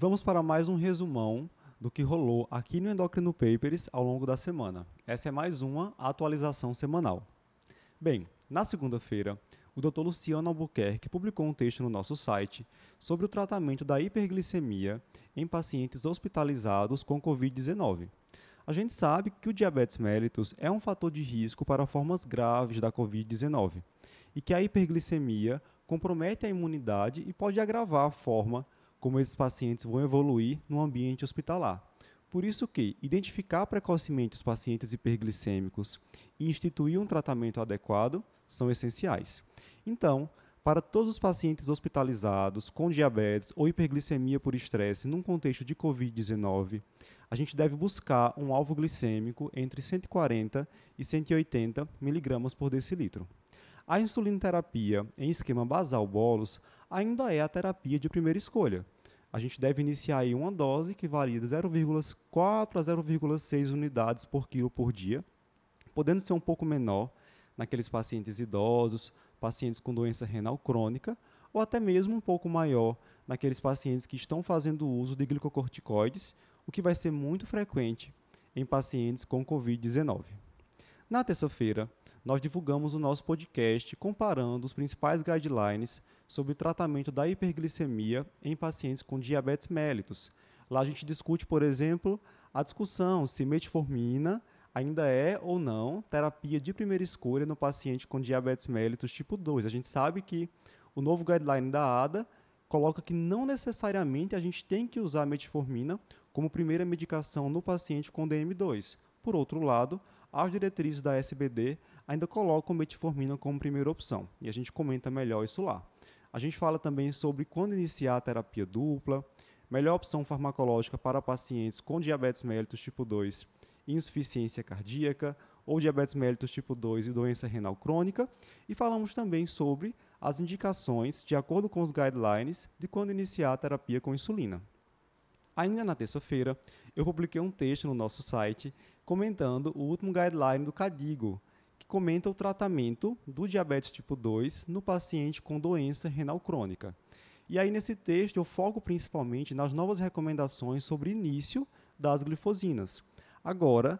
Vamos para mais um resumão do que rolou aqui no Endocrino Papers ao longo da semana. Essa é mais uma atualização semanal. Bem, na segunda-feira, o Dr. Luciano Albuquerque publicou um texto no nosso site sobre o tratamento da hiperglicemia em pacientes hospitalizados com Covid-19. A gente sabe que o diabetes mellitus é um fator de risco para formas graves da Covid-19 e que a hiperglicemia compromete a imunidade e pode agravar a forma como esses pacientes vão evoluir no ambiente hospitalar. Por isso que identificar precocemente os pacientes hiperglicêmicos e instituir um tratamento adequado são essenciais. Então, para todos os pacientes hospitalizados com diabetes ou hiperglicemia por estresse num contexto de COVID-19, a gente deve buscar um alvo glicêmico entre 140 e 180 mg por decilitro. A insulinoterapia em esquema basal bolos ainda é a terapia de primeira escolha. A gente deve iniciar aí uma dose que varia de 0,4 a 0,6 unidades por quilo por dia, podendo ser um pouco menor naqueles pacientes idosos, pacientes com doença renal crônica, ou até mesmo um pouco maior naqueles pacientes que estão fazendo uso de glicocorticoides, o que vai ser muito frequente em pacientes com Covid-19. Na terça-feira, nós divulgamos o nosso podcast comparando os principais guidelines sobre o tratamento da hiperglicemia em pacientes com diabetes mellitus. Lá a gente discute, por exemplo, a discussão se metformina ainda é ou não terapia de primeira escolha no paciente com diabetes mellitus tipo 2. A gente sabe que o novo guideline da ADA coloca que não necessariamente a gente tem que usar metformina como primeira medicação no paciente com DM2. Por outro lado, as diretrizes da SBD ainda colocam metformina como primeira opção, e a gente comenta melhor isso lá. A gente fala também sobre quando iniciar a terapia dupla, melhor opção farmacológica para pacientes com diabetes mellitus tipo 2 insuficiência cardíaca ou diabetes mellitus tipo 2 e doença renal crônica, e falamos também sobre as indicações, de acordo com os guidelines, de quando iniciar a terapia com insulina. Ainda na terça-feira, eu publiquei um texto no nosso site comentando o último guideline do CADIGO, que comenta o tratamento do diabetes tipo 2 no paciente com doença renal crônica. E aí, nesse texto, eu foco principalmente nas novas recomendações sobre início das glifosinas. Agora,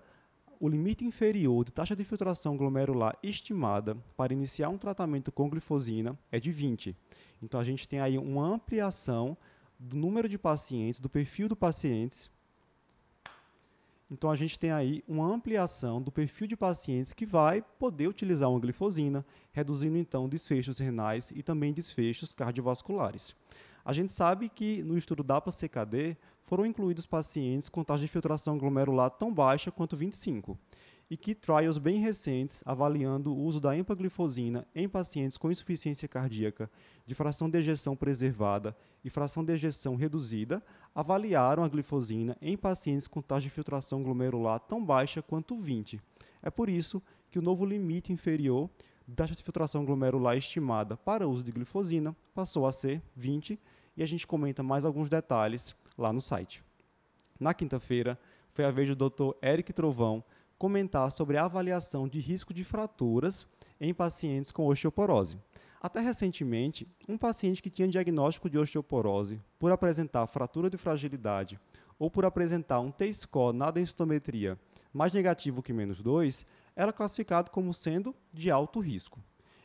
o limite inferior de taxa de filtração glomerular estimada para iniciar um tratamento com glifosina é de 20. Então, a gente tem aí uma ampliação do número de pacientes, do perfil do pacientes. Então a gente tem aí uma ampliação do perfil de pacientes que vai poder utilizar uma glifosina, reduzindo então desfechos renais e também desfechos cardiovasculares. A gente sabe que no estudo DAPA-CKD foram incluídos pacientes com taxa de filtração glomerular tão baixa quanto 25 e que trials bem recentes avaliando o uso da empaglifosina em pacientes com insuficiência cardíaca de fração de ejeção preservada e fração de ejeção reduzida avaliaram a glifosina em pacientes com taxa de filtração glomerular tão baixa quanto 20. É por isso que o novo limite inferior da taxa de filtração glomerular estimada para uso de glifosina passou a ser 20 e a gente comenta mais alguns detalhes lá no site. Na quinta-feira, foi a vez do Dr. Eric Trovão comentar sobre a avaliação de risco de fraturas em pacientes com osteoporose. Até recentemente, um paciente que tinha diagnóstico de osteoporose por apresentar fratura de fragilidade ou por apresentar um T-score na densitometria mais negativo que menos 2, era classificado como sendo de alto risco,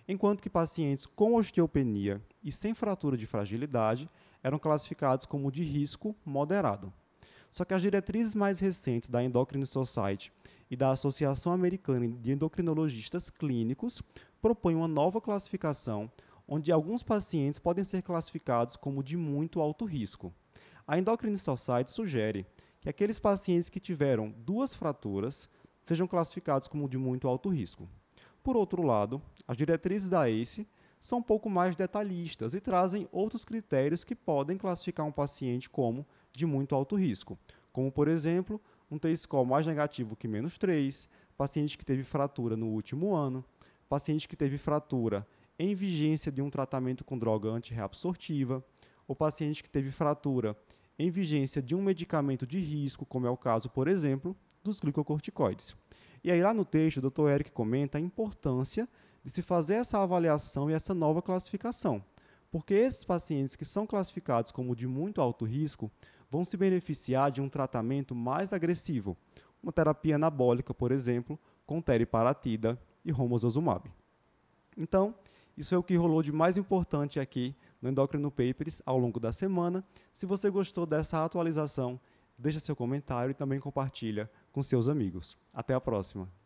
enquanto que pacientes com osteopenia e sem fratura de fragilidade eram classificados como de risco moderado. Só que as diretrizes mais recentes da Endocrine Society e da Associação Americana de Endocrinologistas Clínicos propõem uma nova classificação, onde alguns pacientes podem ser classificados como de muito alto risco. A Endocrine Society sugere que aqueles pacientes que tiveram duas fraturas sejam classificados como de muito alto risco. Por outro lado, as diretrizes da ACE são um pouco mais detalhistas e trazem outros critérios que podem classificar um paciente como de muito alto risco, como, por exemplo, um T-score mais negativo que menos 3, paciente que teve fratura no último ano, paciente que teve fratura em vigência de um tratamento com droga antirreabsortiva, ou paciente que teve fratura em vigência de um medicamento de risco, como é o caso, por exemplo, dos glicocorticoides. E aí lá no texto, o Dr. Eric comenta a importância de se fazer essa avaliação e essa nova classificação, porque esses pacientes que são classificados como de muito alto risco vão se beneficiar de um tratamento mais agressivo, uma terapia anabólica, por exemplo, com teriparatida e romosozumab. Então, isso é o que rolou de mais importante aqui no Endocrino Papers ao longo da semana. Se você gostou dessa atualização, deixa seu comentário e também compartilha com seus amigos. Até a próxima!